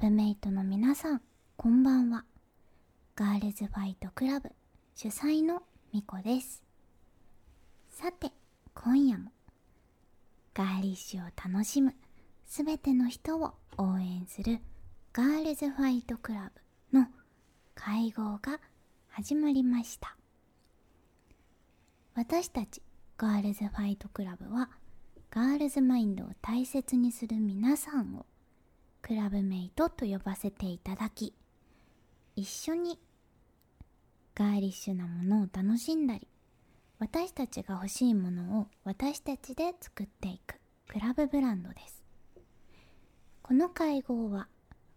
ブメイトの皆さんこんばんは。ガールズファイトクラブ主催のみこです。さて今夜もガーリッシュを楽しむすべての人を応援するガールズファイトクラブの会合が始まりました。私たちガールズファイトクラブはガールズマインドを大切にする皆さんをクラブメイトと呼ばせていただき一緒にガーリッシュなものを楽しんだり私たちが欲しいものを私たちで作っていくクラブブランドです。この会合は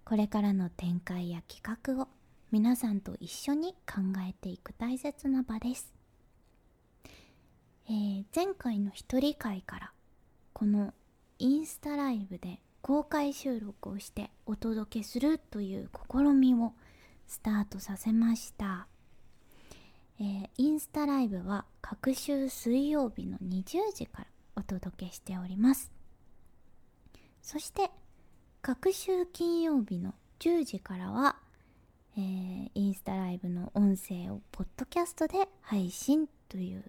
これからの展開や企画を皆さんと一緒に考えていく大切な場です。えー、前回の一人会からこのインスタライブで公開収録をしてお届けするという試みをスタートさせました、えー、インスタライブは各週水曜日の20時からお届けしております。そして各週金曜日の10時からは、えー、インスタライブの音声をポッドキャストで配信という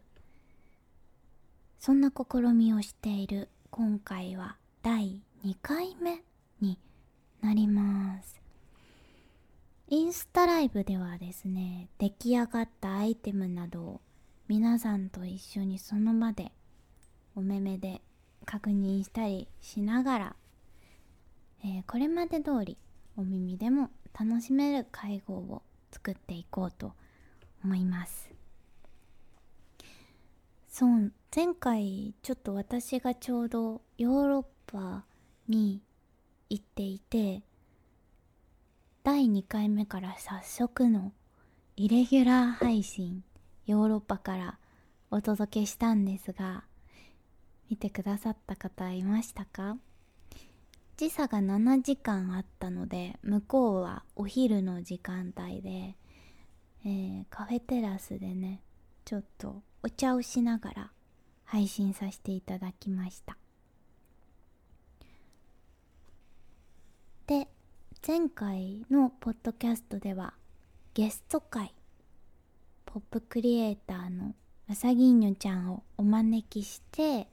そんな試みをしている今回は第2回目になります。インスタライブではですね出来上がったアイテムなどを皆さんと一緒にその場でお目目で確認したりしながら、えー、これまで通りお耳でも楽しめる会合を作っていこうと思います。そう前回ちょっと私がちょうどヨーロッパに行っていて第2回目から早速のイレギュラー配信ヨーロッパからお届けしたんですが見てくださった方いましたか？時差が7時間あったので向こうはお昼の時間帯で、えー、カフェテラスでねちょっとお茶をしながら配信させていただきましたで前回のポッドキャストではゲスト会ポップクリエイターのうさぎんにょちゃんをお招きして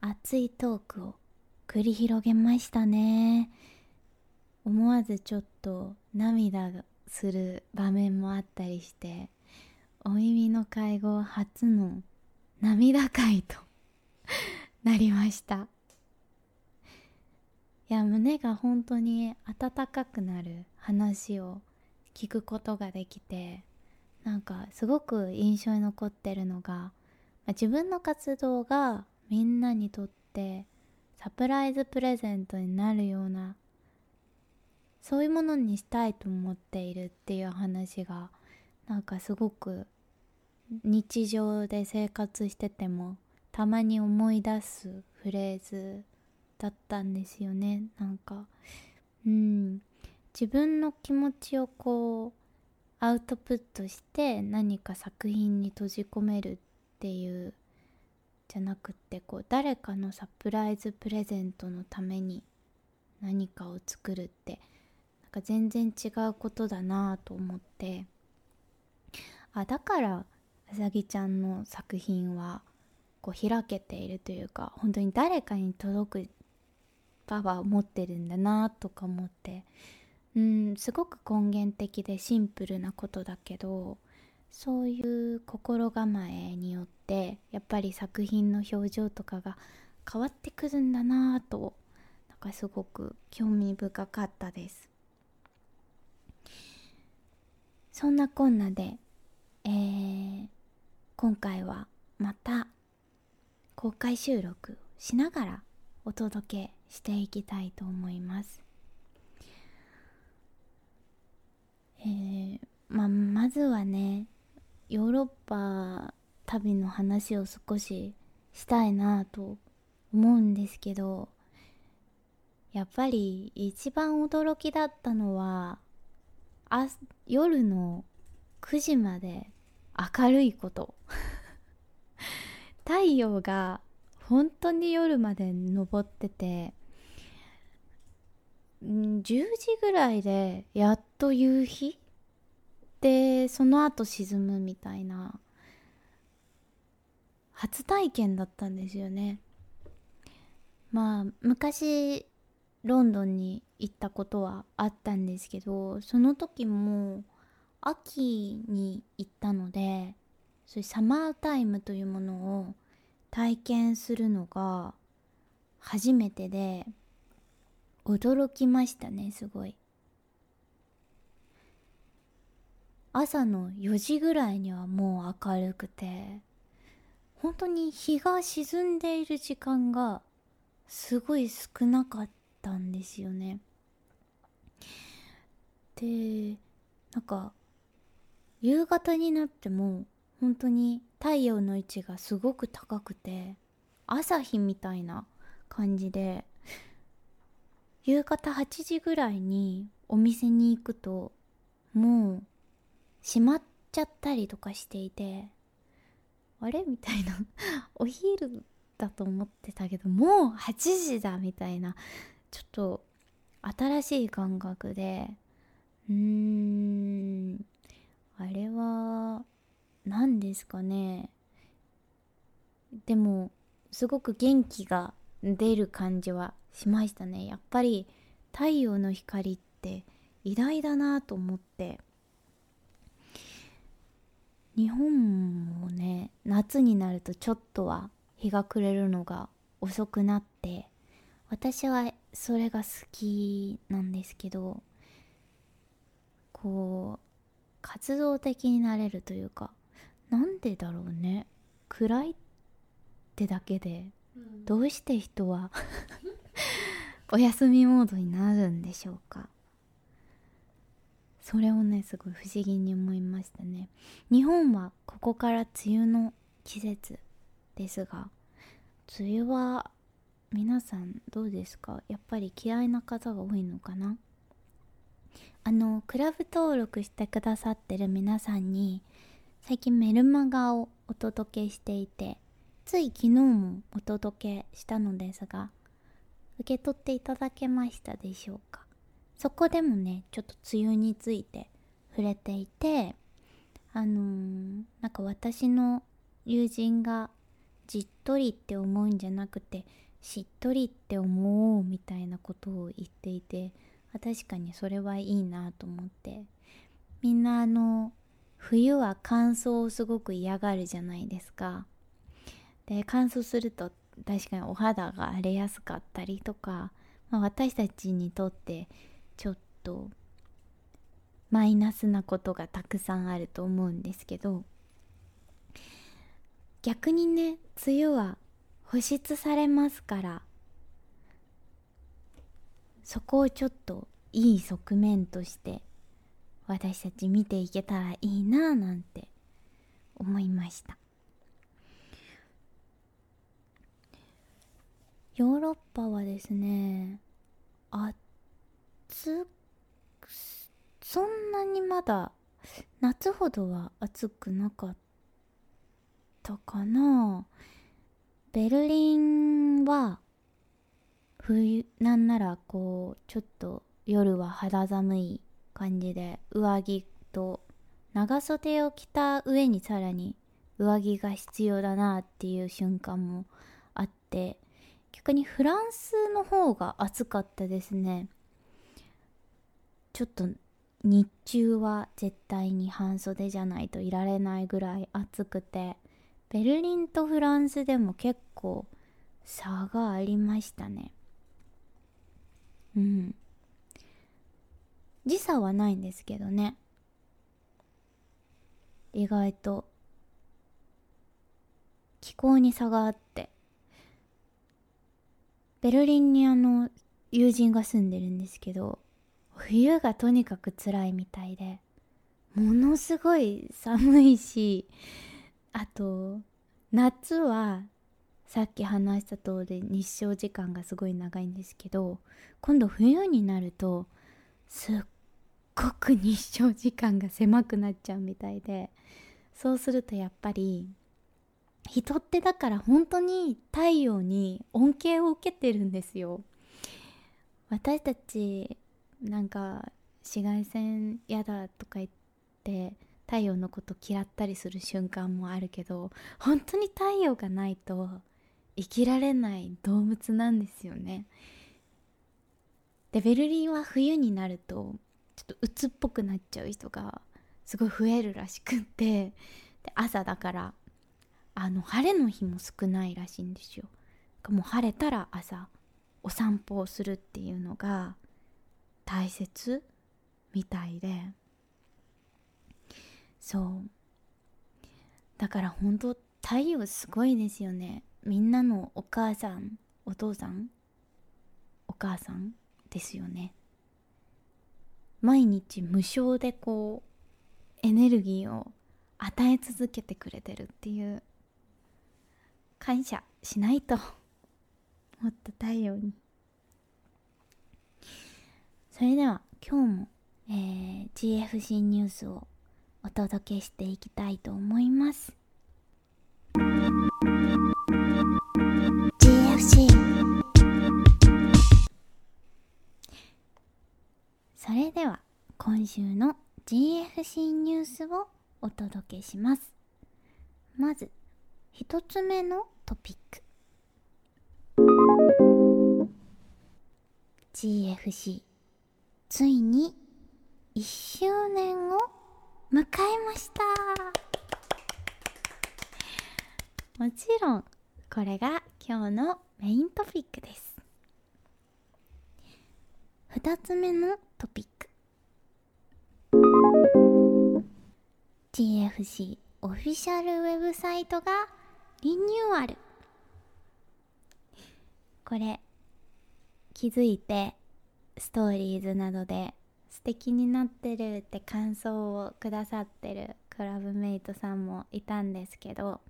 熱いトークを繰り広げましたね。思わずちょっと涙する場面もあったりしてお耳の会合初の涙会となりました。いや胸が本当に温かくなる話を聞くことができてなんかすごく印象に残ってるのが、まあ、自分の活動がみんなにとってサプライズプレゼントになるようなそういうものにしたいと思っているっていう話がなんかすごく日常で生活しててもたまに思い出すフレーズだったんですよね。なんかうん。自分の気持ちをこうアウトプットして何か作品に閉じ込めるっていうじゃなくってこう誰かのサプライズプレゼントのために何かを作るってなんか全然違うことだなと思って。あだからうさぎちゃんの作品はこう開けているというか本当に誰かに届くパワーを持ってるんだなとか思って。うんすごく根源的でシンプルなことだけどそういう心構えによってやっぱり作品の表情とかが変わってくるんだなとなんかすごく興味深かったです。そんなこんなでえー、今回はまた公開収録しながらお届けしていきたいと思います。えー、まあ、まずはねヨーロッパ旅の話を少ししたいなと思うんですけどやっぱり一番驚きだったのは夜の9時まで明るいこと。太陽が本当に夜まで登ってて10時ぐらいでやっと夕日？でその後沈むみたいな。初体験だったんですよね。まあ昔ロンドンに行ったことはあったんですけどその時も秋に行ったのでそういうサマータイムというものを体験するのが初めてで驚きましたねすごい。朝の4時ぐらいにはもう明るくて本当に日が沈んでいる時間がすごい少なかったんですよね。でなんか夕方になっても本当に太陽の位置がすごく高くて朝日みたいな感じで夕方8時ぐらいにお店に行くともう閉まっちゃったりとかしていてあれ？みたいな。お昼だと思ってたけどもう8時だみたいな。ちょっと新しい感覚でうーんあれは何ですかね。でもすごく元気が出る感じはしましたね。やっぱり太陽の光って偉大だなと思って。日本もね夏になるとちょっとは日が暮れるのが遅くなって私はそれが好きなんですけどこう活動的になれるというかなんでだろうね。暗いってだけでどうして人は お休みモードになるんでしょうか。それをねすごい不思議に思いましたね。日本はここから梅雨の季節ですが梅雨は皆さんどうですか？やっぱり嫌いな方が多いのかな？あのクラブ登録してくださってる皆さんに最近メルマガをお届けしていてつい昨日もお届けしたのですが受け取っていただけましたでしょうか？そこでもねちょっと梅雨について触れていてあのー、なんか私の友人がじっとりって思うんじゃなくてしっとりって思うみたいなことを言っていて確かにそれはいいなと思って。みんなあの冬は乾燥をすごく嫌がるじゃないですか。で乾燥すると確かにお肌が荒れやすかったりとか、まあ、私たちにとってちょっとマイナスなことがたくさんあると思うんですけど逆にね梅雨は保湿されますからそこをちょっといい側面として私たち見ていけたらいいなぁなんて思いました。ヨーロッパはですね暑そんなにまだ夏ほどは暑くなかったかな。ベルリンは冬なんならこうちょっと夜は肌寒い感じで上着と長袖を着た上にさらに上着が必要だなっていう瞬間もあって逆にフランスの方が暑かったですね。ちょっと日中は絶対に半袖じゃないといられないぐらい暑くてベルリンとフランスでも結構差がありましたね。うん。時差はないんですけどね。意外と。気候に差があって。ベルリンにあの友人が住んでるんですけど冬がとにかく辛いみたいでものすごい寒いしあと夏はさっき話した通り日照時間がすごい長いんですけど今度冬になるとすっごく日照時間が狭くなっちゃうみたいでそうするとやっぱり人ってだから本当に太陽に恩恵を受けてるんですよ。私たちなんか紫外線嫌だとか言って太陽のこと嫌ったりする瞬間もあるけど本当に太陽がないと生きられない動物なんですよね。でベルリンは冬になるとちょっと鬱っぽくなっちゃう人がすごい増えるらしくってで朝だからあの晴れの日も少ないらしいんですよ。もう晴れたら朝お散歩をするっていうのが大切みたいで。そう。だから本当太陽すごいですよね。みんなのお母さんお父さんお母さんですよね。毎日無償でこうエネルギーを与え続けてくれてるっていう感謝しないともっと太陽に。それでは今日も、えー、GFC ニュースをお届けしていきたいと思います。れでは今週の GFC ニュースをお届けします。まず一つ目のトピック。GFC ついに1周年を迎えました。もちろんこれが今日のメイントピックです。2つ目のトピック。GFC オフィシャルウェブサイトがリニューアル。これ気づいてストーリーズなどで素敵になってるって感想をくださってるクラブメイトさんもいたんですけど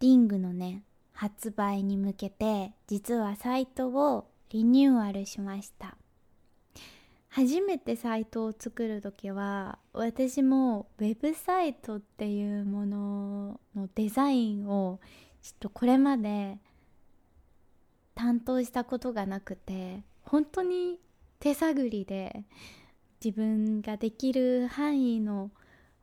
リングのね発売に向けて実はサイトをリニューアルしました。初めてサイトを作る時は私もウェブサイトっていうもののデザインをちょっとこれまで担当したことがなくて本当に手探りで自分ができる範囲の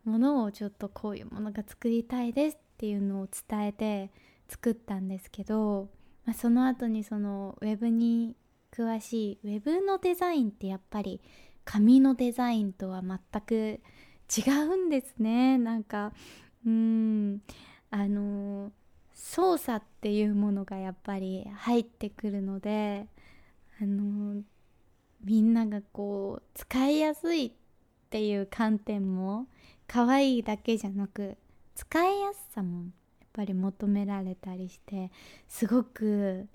ものをちょっとこういうものが作りたいですっていうのを伝えて作ったんですけど、まあ、その後にそのウェブに詳しいウェブのデザインってやっぱり紙のデザインとは全く違うんですね。なんかうんあの操作っていうものがやっぱり入ってくるのであのみんながこう使いやすいっていう観点も可愛いだけじゃなく使いやすさもぱり求められたりしてすごく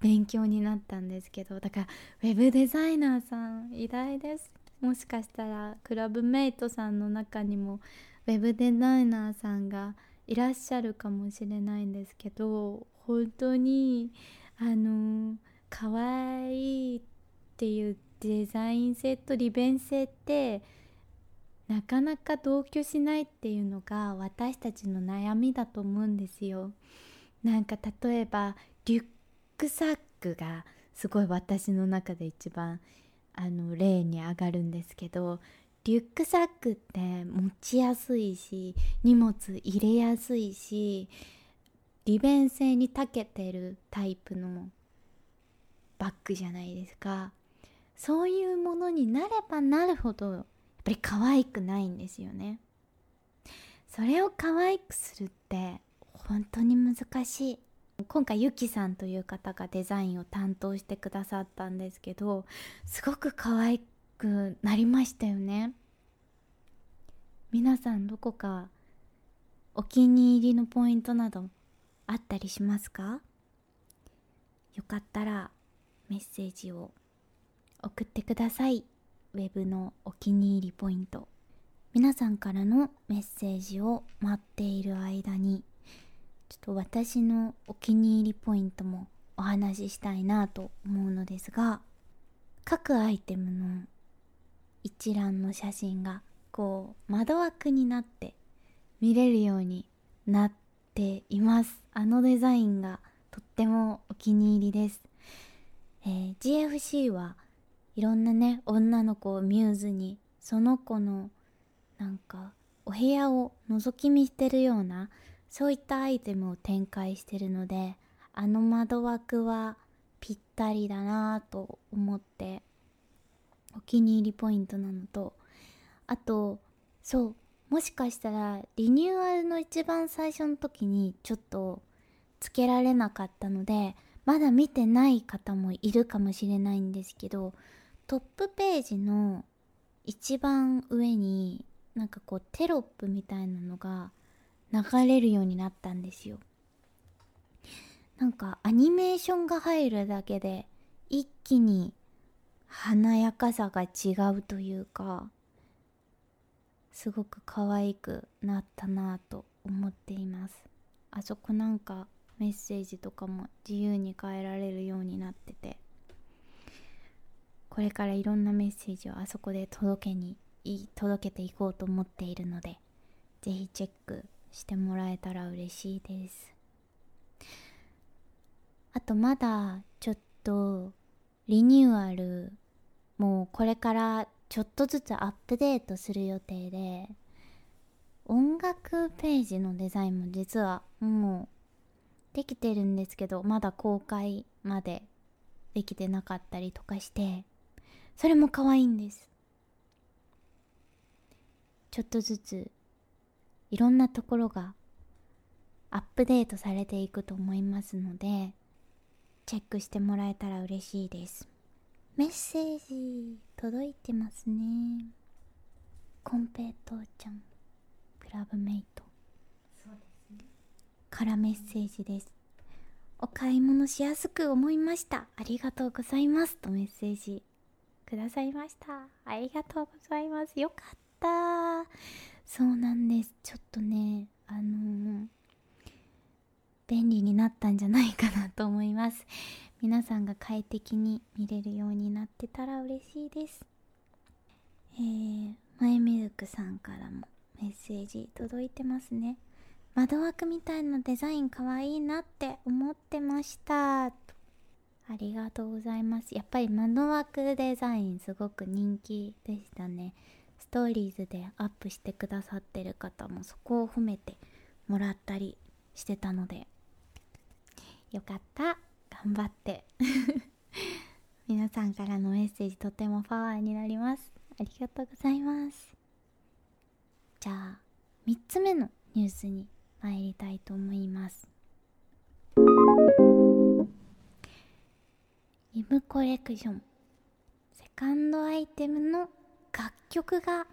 勉強になったんですけどだからウェブデザイナーさん偉大です。もしかしたらクラブメイトさんの中にもウェブデザイナーさんがいらっしゃるかもしれないんですけど本当にあの可愛いっていうデザイン性と利便性ってなかなか同居しないっていうのが私たちの悩みだと思うんですよ。なんか例えばリュックサックがすごい私の中で一番あの例に上がるんですけどリュックサックって持ちやすいし荷物入れやすいし利便性に長けてるタイプのバッグじゃないですかそういうものになればなるほどぱり可愛くないんですよね。それを可愛くするって本当に難しい。今回ゆきさんという方がデザインを担当してくださったんですけどすごく可愛くなりましたよね。皆さんどこかお気に入りのポイントなどあったりしますか？よかったらメッセージを送ってください。ウェブのお気に入りポイント。皆さんからのメッセージを待っている間にちょっと私のお気に入りポイントもお話ししたいなと思うのですが各アイテムの一覧の写真がこう窓枠になって見れるようになっています。あのデザインがとってもお気に入りです、えー、GFC はいろんなね女の子をミューズにその子のなんかお部屋を覗き見してるようなそういったアイテムを展開してるのであの窓枠はぴったりだなぁと思ってお気に入りポイントなのと。あとそうもしかしたらリニューアルの一番最初の時にちょっとつけられなかったのでまだ見てない方もいるかもしれないんですけどトップページの一番上になんかこうテロップみたいなのが流れるようになったんですよ。なんかアニメーションが入るだけで一気に華やかさが違うというかすごく可愛くなったなぁと思っています。あそこなんかメッセージとかも自由に変えられるようになってて。これからいろんなメッセージをあそこで届けに届けていこうと思っているので是非チェックしてもらえたら嬉しいです。あとまだちょっとリニューアルもうこれからちょっとずつアップデートする予定で音楽ページのデザインも実はもうできてるんですけどまだ公開までできてなかったりとかしてそれも可愛いんです。ちょっとずついろんなところがアップデートされていくと思いますのでチェックしてもらえたら嬉しいです。メッセージ届いてますね。コンペイトーちゃん。クラブメイト。そうですね。からメッセージです。お買い物しやすく思いました。ありがとうございます。とメッセージくださいました。ありがとうございます。よかった。そうなんです。ちょっとねあのー、便利になったんじゃないかなと思います。皆さんが快適に見れるようになってたら嬉しいです。えー、マイミルクさんからもメッセージ届いてますね。窓枠みたいなデザインかわいいなって思ってました。ありがとうございます。やっぱり窓枠デザインすごく人気でしたね。ストーリーズでアップしてくださってる方もそこを褒めてもらったりしてたので。よかった。頑張って。皆さんからのメッセージとてもパワーになります。ありがとうございます。じゃあ3つ目のニュースに参りたいと思います。イブコレクション。セカンドアイテムの楽曲が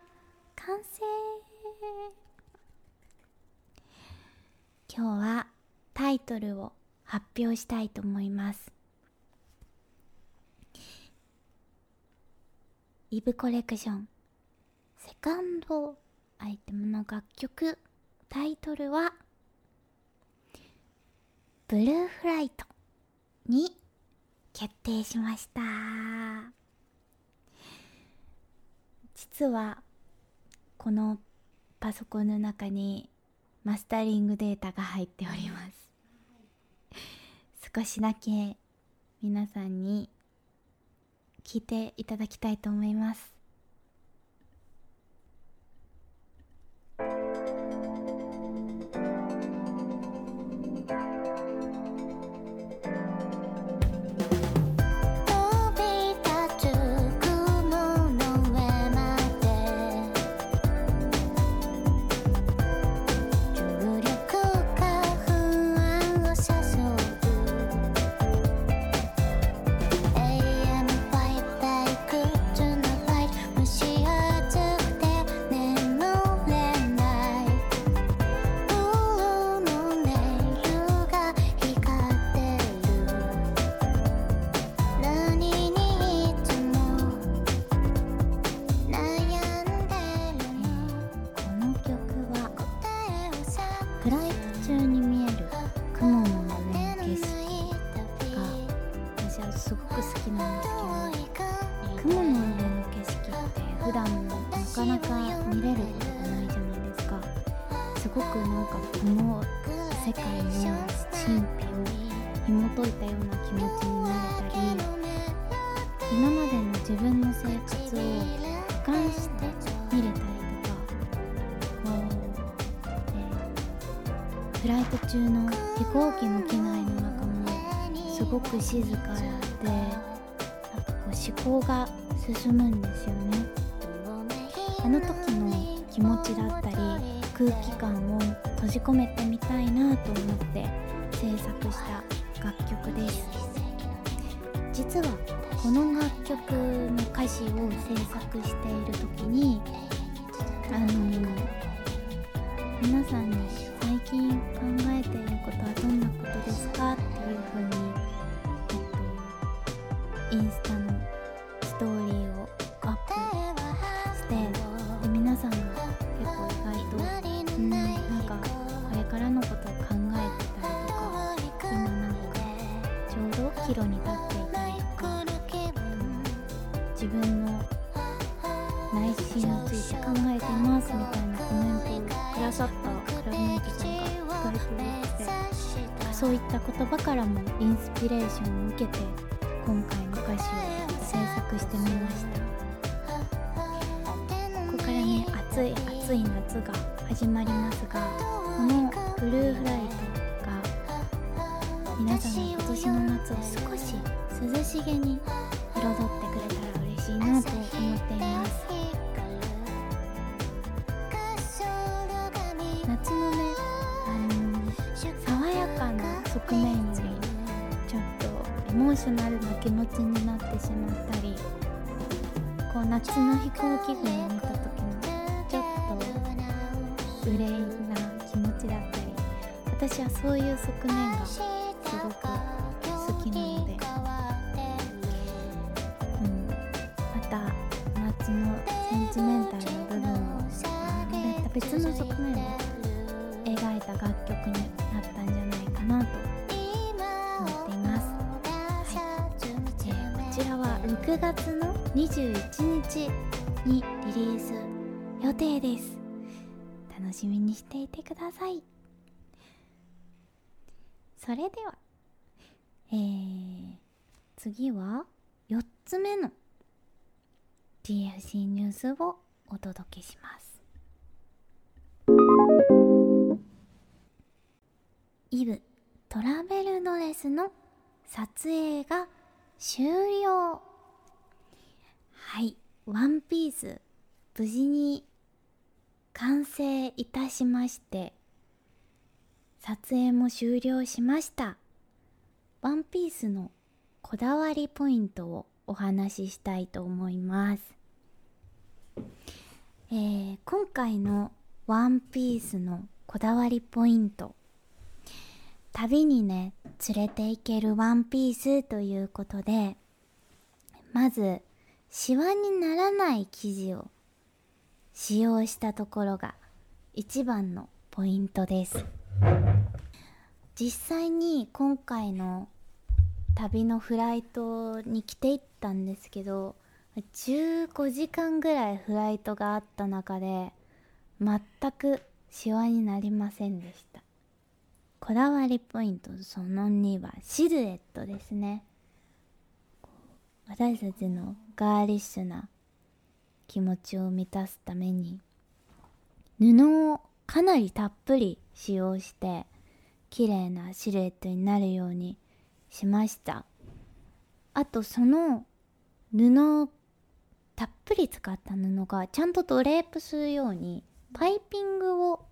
完成。今日はタイトルを発表したいと思います。イブコレクション。セカンドアイテムの楽曲。タイトルはブルーフライトに決定しました。実はこのパソコンの中にマスタリングデータが入っております。少しだけ皆さんに聞いていただきたいと思います。静かでなんかこう思考が進むんですよね。あの時の気持ちだったり空気感を閉じ込めてみたいなと思って制作したインスタのストーリーをアップしてで皆さんが結構意外とうんなんかこれからのことを考えてたりとか今なんかちょうど岐路に立っていたりとか自分の内心について考えてますみたいなコメントをくださったクラブメイトさんが意外と多くてそういった言葉からもインスピレーションを受けて今回の歌詞を制作してみました。ここからね暑い暑い夏が始まりますがこのブルーフライトが皆さんの今年の夏を少し涼しげに彩っての飛行機雲を見た時のちょっと憂いな気持ちだったり私はそういう側面がにしていてください。それではえー、次は4つ目の TLC ニュースをお届けします。イブトラベルドレスの撮影が終了。はい。ワンピース。無事に完成いたしまして撮影も終了しました。ワンピースのこだわりポイントをお話ししたいと思います。えー今回のワンピースのこだわりポイント。旅にね連れて行けるワンピースということでまずシワにならない生地を使用したところが一番のポイントです。実際に今回の旅のフライトに着ていったんですけど15時間ぐらいフライトがあった中で全くシワになりませんでした。こだわりポイントその2はシルエットですね。私たちのガーリッシュな気持ちを満たすために布をかなりたっぷり使用して綺麗なシルエットになるようにしました。あとその布をたっぷり使った布がちゃんとドレープするようにパイピングを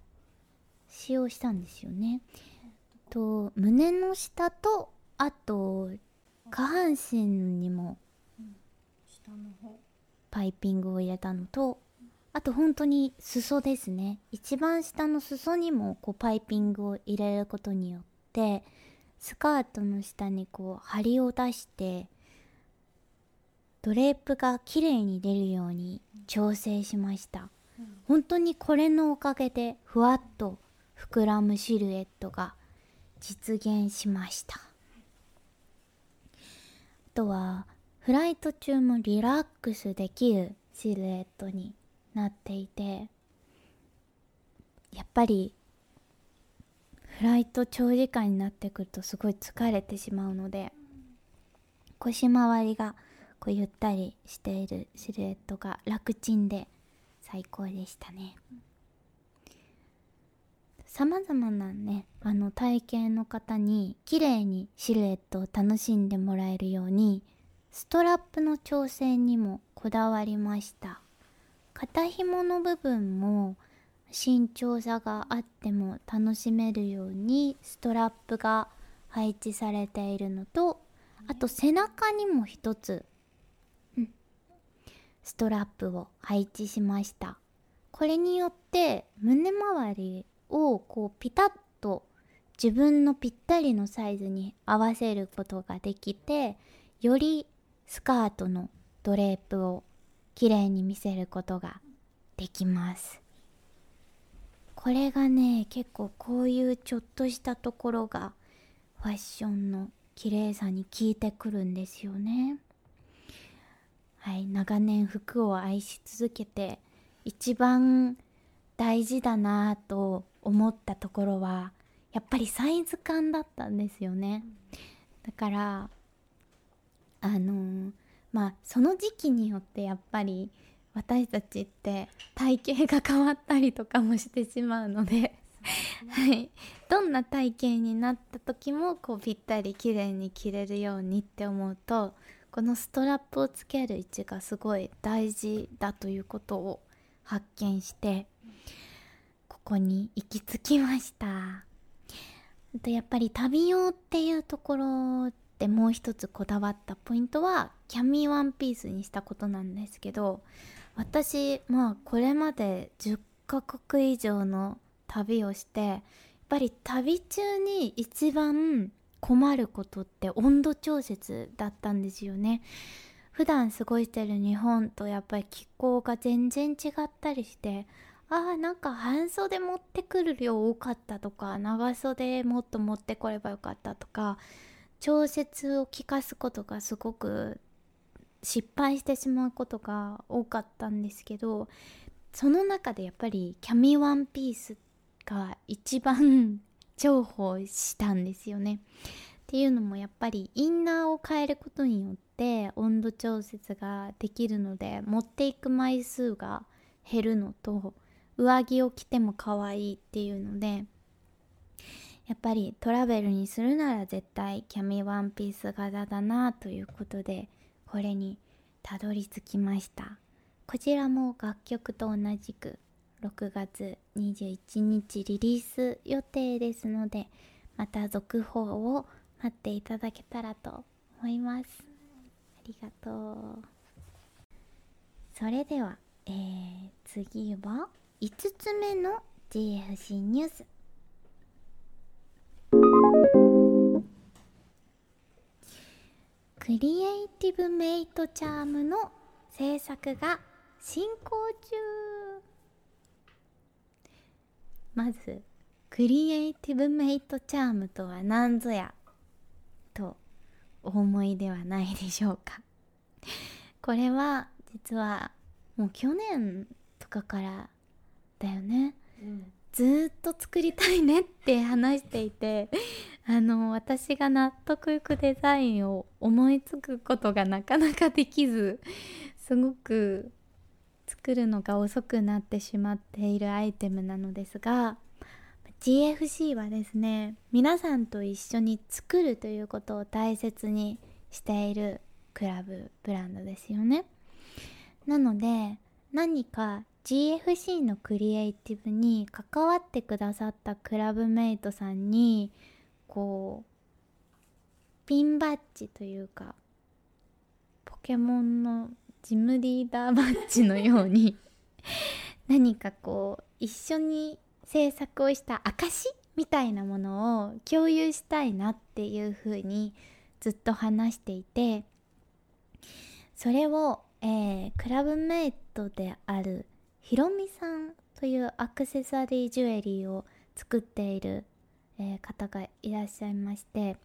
使用したんですよね。と胸の下とあと下半身にも下の方。パイピングを入れたのとあと本当に裾ですね。一番下の裾にもこうパイピングを入れることによってスカートの下にこう針を出してドレープが綺麗に出るように調整しました。本当にこれのおかげでふわっと膨らむシルエットが実現しました。あとはフライト中もリラックスできるシルエットになっていてやっぱりフライト長時間になってくるとすごい疲れてしまうので腰回りがこうゆったりしているシルエットが楽ちんで最高でしたね。さまざまなねあの体型の方に綺麗にシルエットを楽しんでもらえるようにストラップの調整にもこだわりました。肩紐の部分も身長差があっても楽しめるようにストラップが配置されているのとあと背中にも一つ、ストラップを配置しました。これによって胸周りをこうピタッと自分のぴったりのサイズに合わせることができてよりスカートのドレープをきれいに見せることができます。これがね結構こういうちょっとしたところがファッションの綺麗さに効いてくるんですよね。はい長年服を愛し続けて一番大事だなぁと思ったところはやっぱりサイズ感だったんですよね。だからあのー、まあその時期によってやっぱり私たちって体型が変わったりとかもしてしまうのではい、どんな体型になった時もこうぴったり綺麗に着れるようにって思うとこのストラップをつける位置がすごい大事だということを発見してここに行き着きました。とやっぱり旅用っていうところでもう一つこだわったポイントはキャミーワンピースにしたことなんですけど私まあこれまで10カ国以上の旅をしてやっぱり旅中に一番困ることって温度調節だったんですよね。普段過ごしてる日本とやっぱり気候が全然違ったりしてあーなんか半袖持ってくる量多かったとか長袖もっと持ってこればよかったとか調節を効かすことがすごく失敗してしまうことが多かったんですけどその中でやっぱりキャミワンピースが一番 重宝したんですよね。っていうのもやっぱりインナーを変えることによって温度調節ができるので持っていく枚数が減るのと上着を着ても可愛いっていうのでやっぱりトラベルにするなら絶対キャミワンピース柄だなということでこれにたどり着きました。こちらも楽曲と同じく6月21日リリース予定ですのでまた続報を待っていただけたらと思います。ありがとう。それでは、えー、次は5つ目の GFC ニュース。クリエイティブメイトチャームの制作が進行中。まずクリエイティブメイトチャームとは何ぞやとお思いではないでしょうか。これは実はもう去年とかからだよね、うん、ずっと作りたいねって話していて あの私が納得いくデザインを思いつくことがなかなかできずすごく作るのが遅くなってしまっているアイテムなのですが GFC はですね皆さんと一緒に作るということを大切にしているクラブブランドですよね。なので何か GFC のクリエイティブに関わってくださったクラブメイトさんにこうピンバッジというかポケモンのジムリーダーバッジのように 何かこう一緒に制作をした証みたいなものを共有したいなっていうふうにずっと話していてそれを、えー、クラブメイトであるひろみさんというアクセサリージュエリーを作っている、えー、方がいらっしゃいまして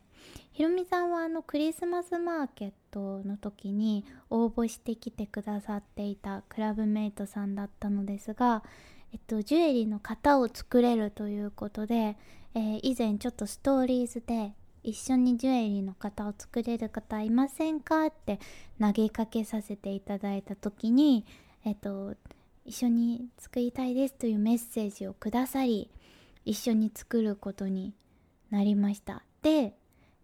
ひろみさんはあのクリスマスマーケットの時に応募してきてくださっていたクラブメイトさんだったのですが、えっと、ジュエリーの型を作れるということで、えー以前ちょっとストーリーズで一緒にジュエリーの型を作れる方いませんかって投げかけさせていただいた時にえっ、と一緒に作りたいですというメッセージをくださり一緒に作ることになりました。で、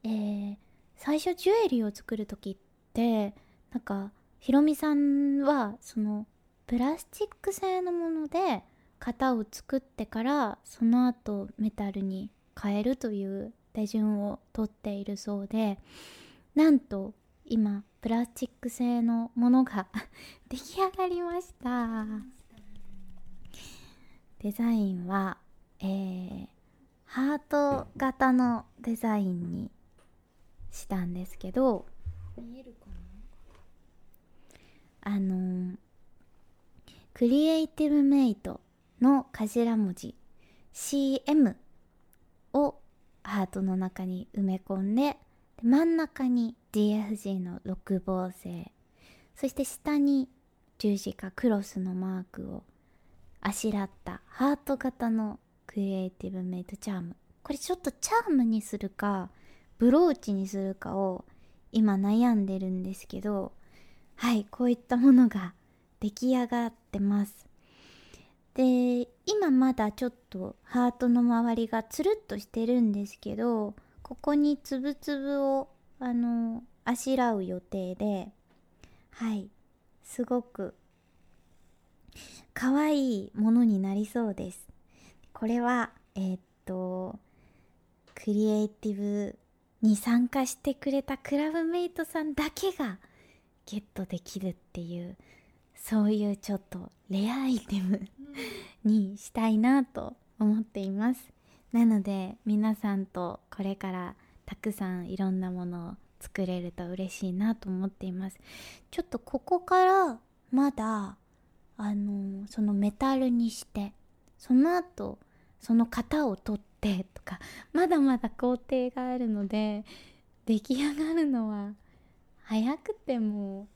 えー最初ジュエリーを作る時ってなんかひろみさんはそのプラスチック製のもので型を作ってからその後メタルに変えるという手順をとっているそうでなんと今プラスチック製のものが 出来上がりました。デザインは、えーハート型のデザインにしたんですけど見えるかあのークリエイティブメイトの頭文字 CM をハートの中に埋め込んでで真ん中に DFG の六芒星。そして下に十字架クロスのマークをあしらったハート型のクリエイティブメイトチャーム。これちょっとチャームにするかブローチにするかを今悩んでるんですけどはいこういったものが出来上がってます。で今まだちょっとハートの周りがつるっとしてるんですけどここにつぶつぶをあのあしらう予定ではい。すごく可愛いものになりそうです。これはえーっとクリエイティブに参加してくれたクラブメイトさんだけがゲットできるっていうそういうちょっとレアアイテムにしたいなと思っています。なので皆さんとこれからたくさんいろんなものを作れると嬉しいなと思っています。ちょっとここからまだあのそのメタルにしてその後その型を取ってとかまだまだ工程があるので出来上がるのは早くても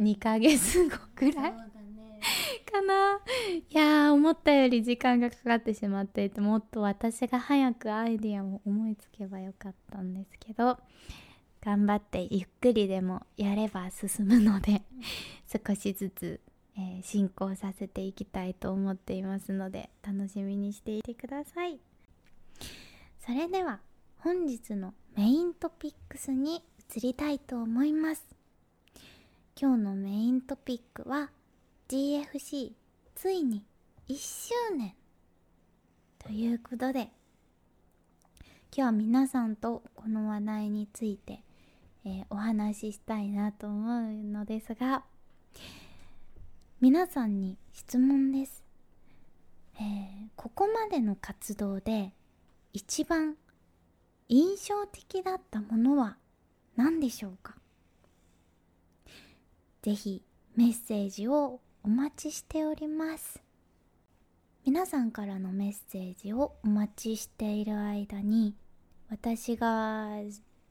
2ヶ月後くらい。ね。かな。いやー思ったより時間がかかってしまっていてもっと私が早くアイディアを思いつけばよかったんですけど頑張ってゆっくりでもやれば進むので少しずつ、えー進行させていきたいと思っていますので楽しみにしていてください。それでは本日のメイントピックスに移りたいと思います。今日のメイントピックは GFC ついに1周年。ということで今日は皆さんとこの話題について、えーお話ししたいなと思うのですが皆さんに質問です、えーここまでの活動で一番印象的だったものは何でしょうか？ぜひメッセージをお待ちしております。皆さんからのメッセージをお待ちしている間に私が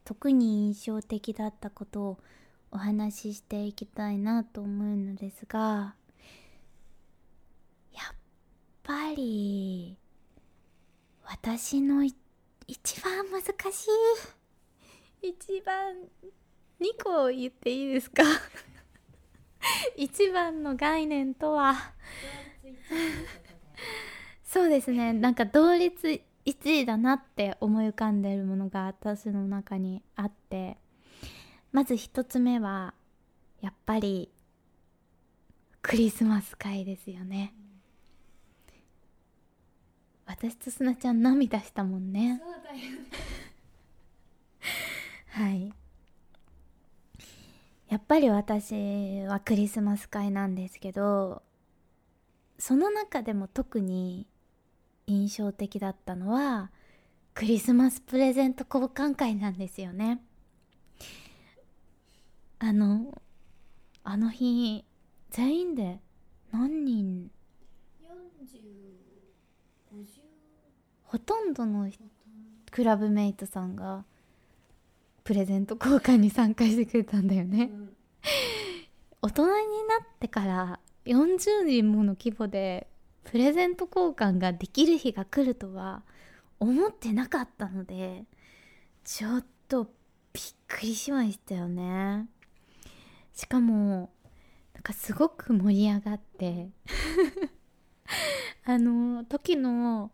特に印象的だったことをお話ししていきたいなと思うのですがやっぱり私の一番難しい一番2個言っていいですか？一番の概念とは？そうですね。なんか同率1位だなって思い浮かんでるものが私の中にあって。まず一つ目はやっぱりクリスマス会ですよね。私とすなちゃん涙したもんね。はいやっぱり私はクリスマス会なんですけどその中でも特に印象的だったのはクリスマスプレゼント交換会なんですよね。あのあの日全員で何人？4050ほとんどのクラブメイトさんがプレゼント交換に参加してくれたんだよね、うん。大人になってから40人もの規模でプレゼント交換ができる日が来るとは思ってなかったのでちょっとびっくりしましたよね。しかもなんかすごく盛り上がって あの時の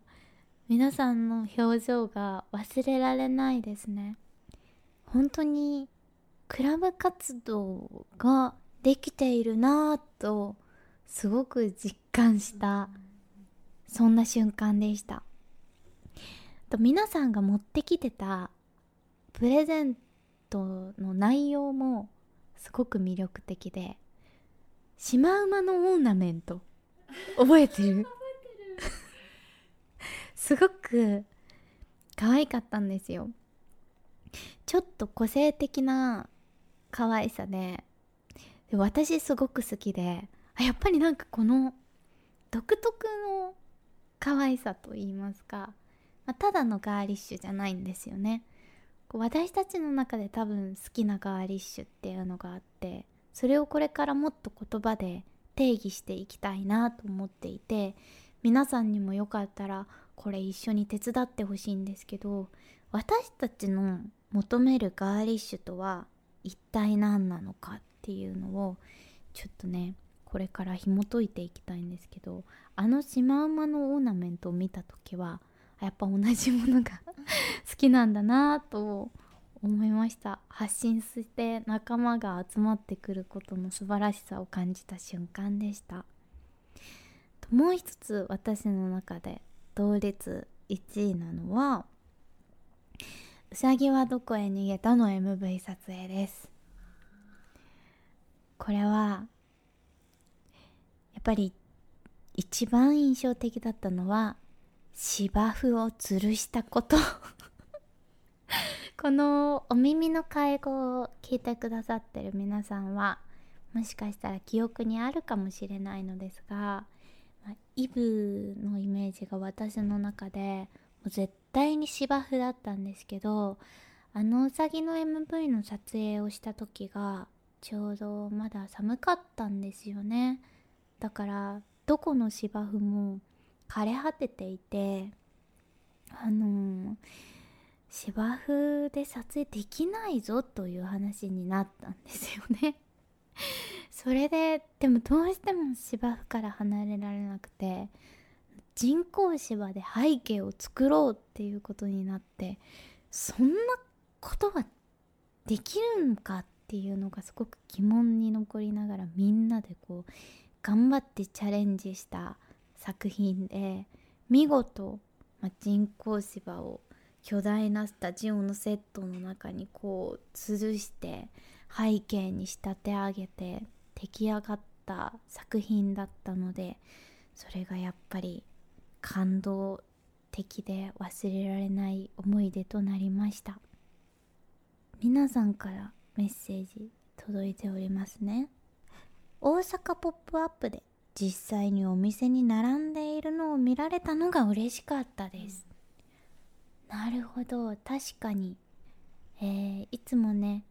皆さんの表情が忘れられないですね本当にクラブ活動ができているなぁとすごく実感したそんな瞬間でした。と皆さんが持ってきてたプレゼントの内容もすごく魅力的でシマウマのオーナメント覚えてる。すごく可愛かったんですよちょっと個性的な可愛さでで私すごく好きであやっぱりなんかこの独特の可愛さと言いますか、まあ、ただのガーリッシュじゃないんですよね。私たちの中で多分好きなガーリッシュっていうのがあってそれをこれからもっと言葉で定義していきたいなと思っていて皆さんにもよかったらこれ一緒に手伝ってほしいんですけど私たちの求めるガーリッシュとは一体何なのかっていうのをちょっとねこれから紐解いていきたいんですけどあのシマウマのオーナメントを見た時はやっぱ同じものが 好きなんだなと思いました。発信して仲間が集まってくることの素晴らしさを感じた瞬間でした。もう一つ私の中で同率1位なのはうさぎはどこへ逃げたの？MV 撮影です。これはやっぱり一番印象的だったのは芝生を吊るしたこと。このお耳の介護を聞いてくださってる皆さんはもしかしたら記憶にあるかもしれないのですが、まあ、イブのイメージが私の中でもう絶対に芝生だったんですけどあのうさぎの MV の撮影をした時がちょうどまだ寒かったんですよね。だからどこの芝生も枯れ果てていてあのー、芝生で撮影できないぞという話になったんですよね。それででもどうしても芝生から離れられなくて人工芝で背景を作ろうっていうことになってそんなことはできるのかっていうのがすごく疑問に残りながらみんなでこう頑張ってチャレンジした作品で見事、ま、人工芝を巨大なスタジオのセットの中にこう吊るして背景に仕立て上げて出来上がった作品だったのでそれがやっぱり感動的で忘れられない思い出となりました。皆さんからメッセージ届いておりますね。大阪ポップアップで実際にお店に並んでいるのを見られたのが嬉しかったです、なるほど。確かに。えー、いつもね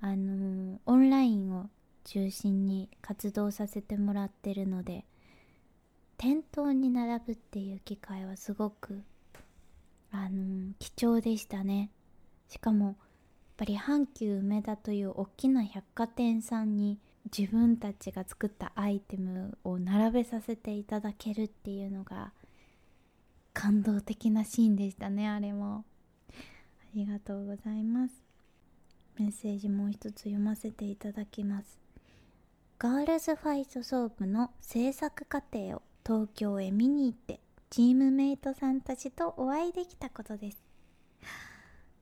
あのー、オンラインを中心に活動させてもらってるので店頭に並ぶっていう機会はすごくあの、貴重でしたね。しかもやっぱり阪急梅田という大きな百貨店さんに自分たちが作ったアイテムを並べさせていただけるっていうのが感動的なシーンでしたねあれも。ありがとうございます。メッセージもう一つ読ませていただきます。ガールズファイトソープの制作過程を東京へ見に行ってチームメイトさんたちとお会いできたことです。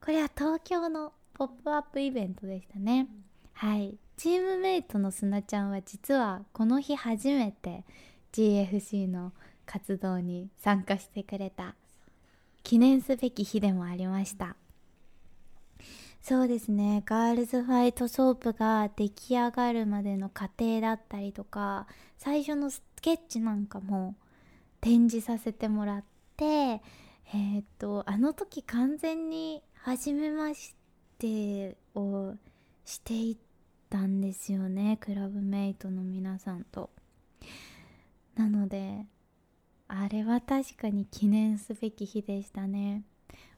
これは東京のポップアップイベントでしたね、はい。チームメイトのすなちゃんは実はこの日初めて GFC の活動に参加してくれた記念すべき日でもありました。そうですね。ガールズファイトソープが出来上がるまでの過程だったりとか最初のスケッチなんかも展示させてもらってえー、っとあの時完全に初めましてをしていったんですよね。クラブメイトの皆さんと。なのであれは確かに記念すべき日でしたね。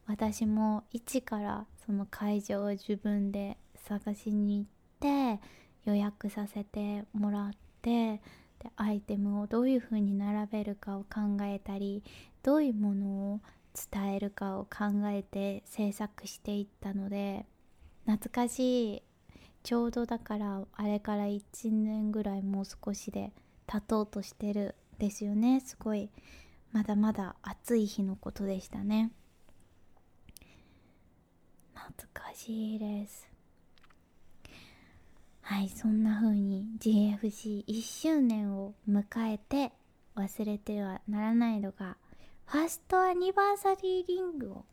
私も一からその会場を自分で探しに行って予約させてもらってでアイテムをどういう風に並べるかを考えたりどういうものを伝えるかを考えて制作していったので懐かしい。ちょうどだからあれから1年ぐらいもう少しで経とうとしてるですよね。すごいまだまだ暑い日のことでしたね。懐かしいです。はいそんな風に GFC1 周年を迎えて忘れてはならないのがファーストアニバーサリーリングを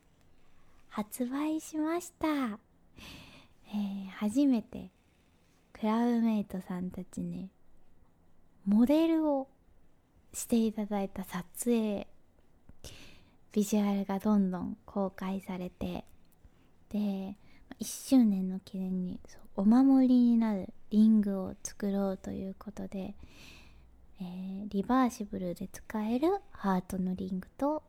発売しました、えー、初めてクラブメイトさんたちにモデルをしていただいた撮影ビジュアルがどんどん公開されてで1周年の記念にお守りになるリングを作ろうということで、えー、リバーシブルで使えるハートのリングと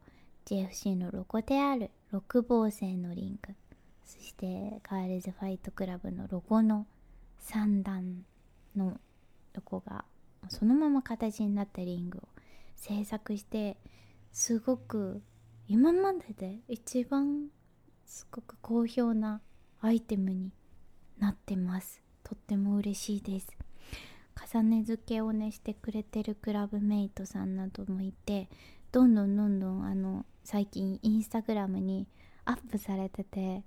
JFC のロゴである6芒星のリングそしてガールズファイトクラブのロゴの3段のロゴがそのまま形になったリングを制作してすごく今までで一番すごく好評なアイテムになってます。とっても嬉しいです。重ね付けをねしてくれてるクラブメイトさんなどもいてどんどんどんどんあの最近インスタグラムにアップされてて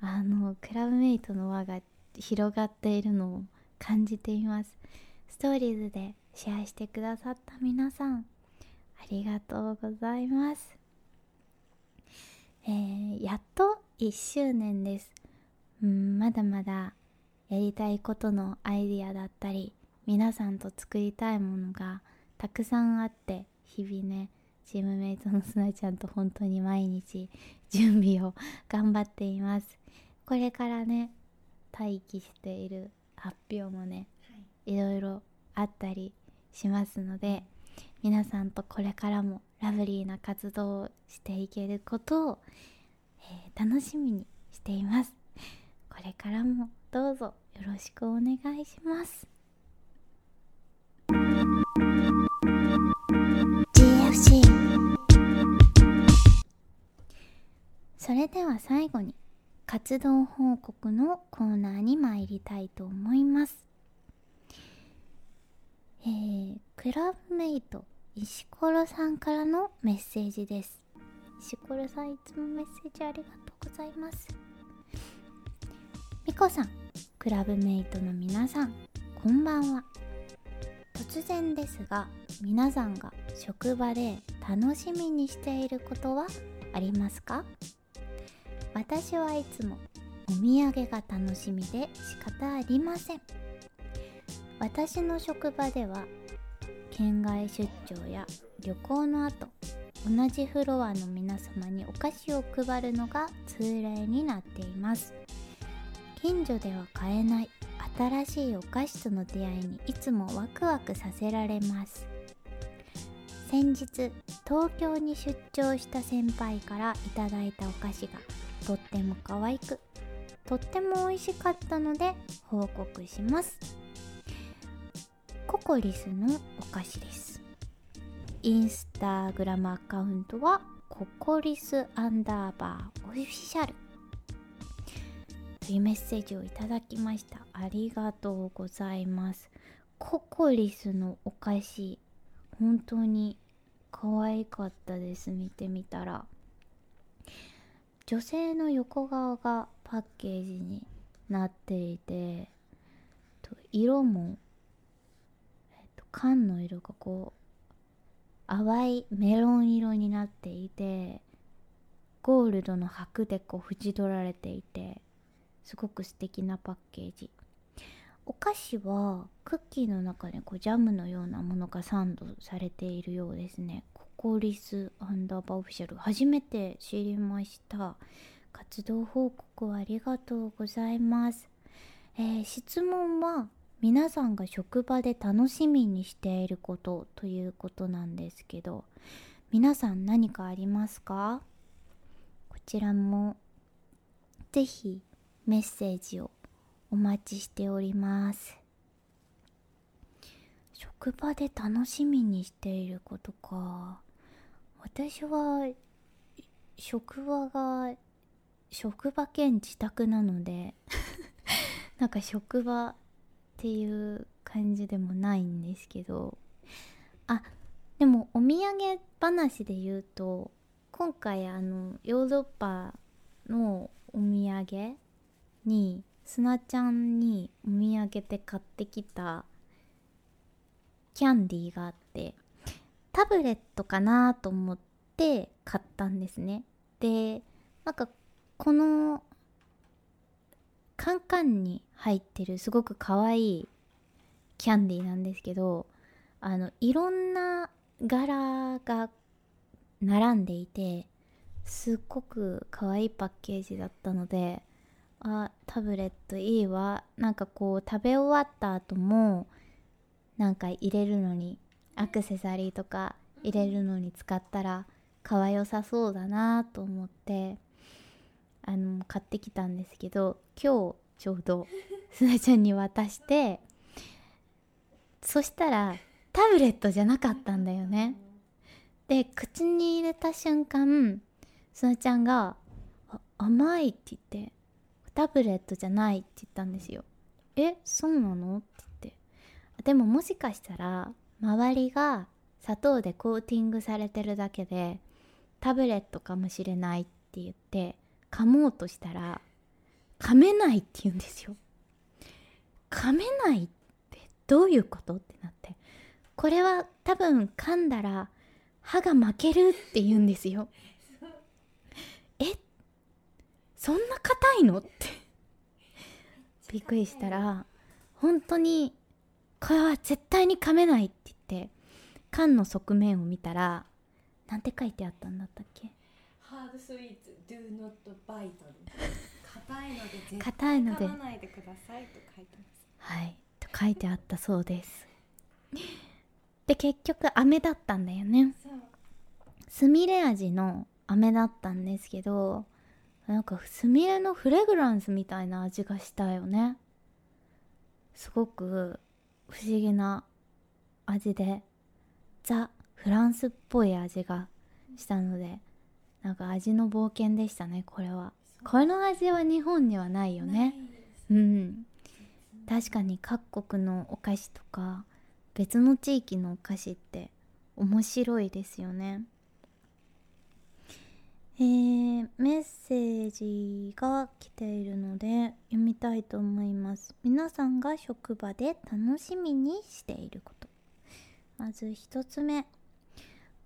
あのクラブメイトの輪が広がっているのを感じています。ストーリーズでシェアしてくださった皆さんありがとうございます。えー、やっと1周年です。うんまだまだやりたいことのアイディアだったり皆さんと作りたいものがたくさんあって日々ねチームメイトのすなちゃんと本当に毎日準備を頑張っています。これからね待機している発表もね、はい、いろいろあったりしますので皆さんとこれからもラブリーな活動をしていけることを、えー、楽しみにしています。これからもどうぞよろしくお願いします。GFC それでは最後に活動報告のコーナーに参りたいと思います。えー、クラブメイト石ころさんからのメッセージです石ころさんいつもメッセージありがとうございます。みこさんクラブメイトの皆さんこんばんは。突然ですが皆さんが職場で楽しみにしていることはありますか？私はいつもお土産が楽しみで仕方ありません。私の職場では県外出張や旅行の後同じフロアの皆様にお菓子を配るのが通例になっています。近所では買えない新しいお菓子との出会いにいつもワクワクさせられます。先日東京に出張した先輩からいただいたお菓子がとっても可愛くとっても美味しかったので報告します。ココリスのお菓子です。インスタグラムアカウントはココリスアンダーバーオフィシャル。というメッセージをいただきました。ありがとうございます。ココリスのお菓子本当に可愛かったです。見てみたら。女性の横側がパッケージになっていて色も、えっと、缶の色がこう淡いメロン色になっていてゴールドの箔でこう縁取られていてすごく素敵なパッケージ。お菓子はクッキーの中でこうジャムのようなものがサンドされているようですね。コリスアンダーバーオフィシャル初めて知りました。活動報告ありがとうございます、えー、質問は皆さんが職場で楽しみにしていることということなんですけど皆さん何かありますか？こちらもぜひメッセージをお待ちしております。職場で楽しみにしていることか。私は職場が職場兼自宅なので なんか職場っていう感じでもないんですけど。あでもお土産話で言うと今回あのヨーロッパのお土産にすなちゃんにお土産で買ってきたキャンディーがあってタブレットかなと思って買ったんですね。でなんかこのカンカンに入ってるすごく可愛いキャンディーなんですけどあのいろんな柄が並んでいてすっごく可愛いパッケージだったのであタブレットいいわ。なんかこう食べ終わった後もなんか入れるのにアクセサリーとか入れるのに使ったら可愛よさそうだなと思って。あの買ってきたんですけど今日ちょうど すなちゃんに渡してそしたらタブレットじゃなかったんだよね。で口に入れた瞬間すなちゃんが「甘い」って言ってタブレットじゃないって言ったんですよえそうなの？って言って。でももしかしたら周りが砂糖でコーティングされてるだけでタブレットかもしれないって言って噛もうとしたら噛めないって言うんですよ。噛めないってどういうことってなって。これは多分噛んだら歯が負けるって言うんですよ。え？そんな硬いのって。びっくりしたら本当にこれは絶対に噛めないって言って缶の側面を見たらなんて書いてあったんだったっけ？ハードスイーツ do not bite 硬いので絶硬対噛まないでくださいと書いてます。はい。と書いてあったそうです。で結局飴だったんだよね。すみれ味の飴だったんですけどなんかすみれのフレグランスみたいな味がしたよね。すごく不思議な味でザ・フランスっぽい味がしたのでなんか味の冒険でしたねこれは。この味は日本にはないよね。うん。確かに各国のお菓子とか別の地域のお菓子って面白いですよね。えー、メッセージが来ているので読みたいと思います。皆さんが職場で楽しみにしていること。まず一つ目。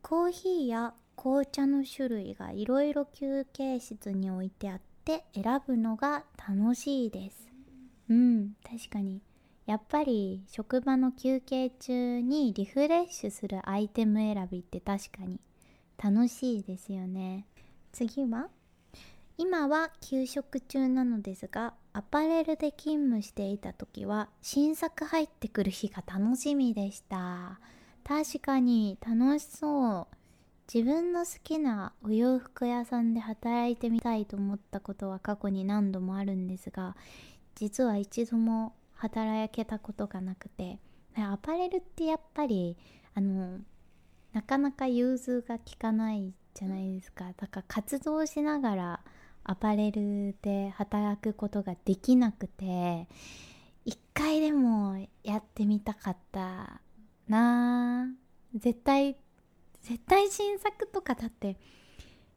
コーヒーや紅茶の種類がいろいろ休憩室に置いてあって選ぶのが楽しいです。うん確かに。やっぱり職場の休憩中にリフレッシュするアイテム選びって確かに楽しいですよね。次は今は休職中なのですがアパレルで勤務していた時は新作入ってくる日が楽しみでした。確かに楽しそう。自分の好きなお洋服屋さんで働いてみたいと思ったことは過去に何度もあるんですが実は一度も働けたことがなくてアパレルってやっぱりあのなかなか融通が利かないじゃないですか。だから活動しながらアパレルで働くことができなくて一回でもやってみたかったなあ絶対絶対新作とかだって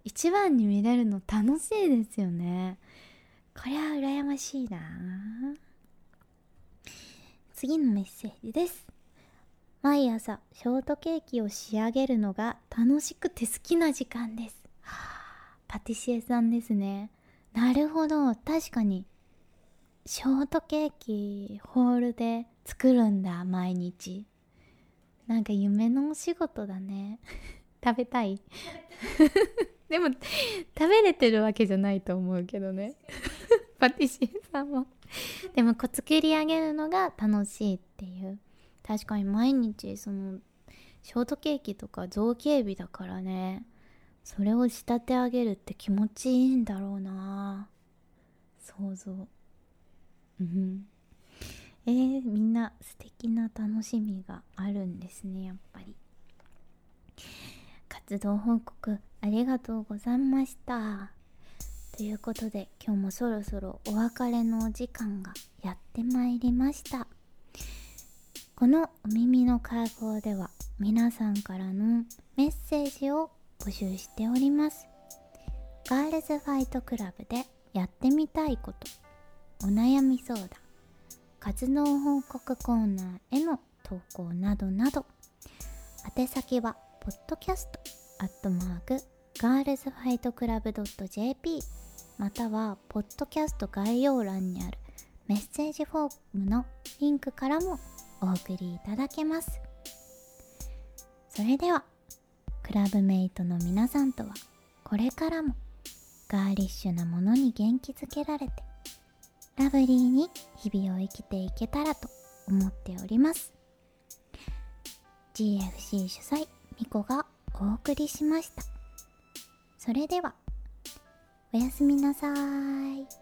一番に見れるの楽しいですよね。これは羨ましいな。次のメッセージです。毎朝ショートケーキを仕上げるのが楽しくて好きな時間です、はあ、パティシエさんですね。なるほど。確かにショートケーキホールで作るんだ毎日。なんか夢のお仕事だね。食べたい。でも食べれてるわけじゃないと思うけどね。パティシエさんも。でもこう作り上げるのが楽しいっていう。確かに毎日そのショートケーキとか造形日だからね。それを仕立て上げるって気持ちいいんだろうな。想像。うんえー、みんな素敵な楽しみがあるんですねやっぱり。活動報告ありがとうございました。ということで今日もそろそろお別れのお時間がやってまいりました。このお耳の会合では皆さんからのメッセージを募集しております。ガールズファイトクラブでやってみたいことお悩み相談活動報告コーナーへの投稿などなど。宛先はポッドキャストアットマークガールズファイトクラブ .jp またはポッドキャスト概要欄にあるメッセージフォームのリンクからもお送りいただけます。それではクラブメイトの皆さんとはこれからもガーリッシュなものに元気づけられてラブリーに日々を生きていけたらと思っております。GFC 主催ミコがお送りしました。それではおやすみなさーい。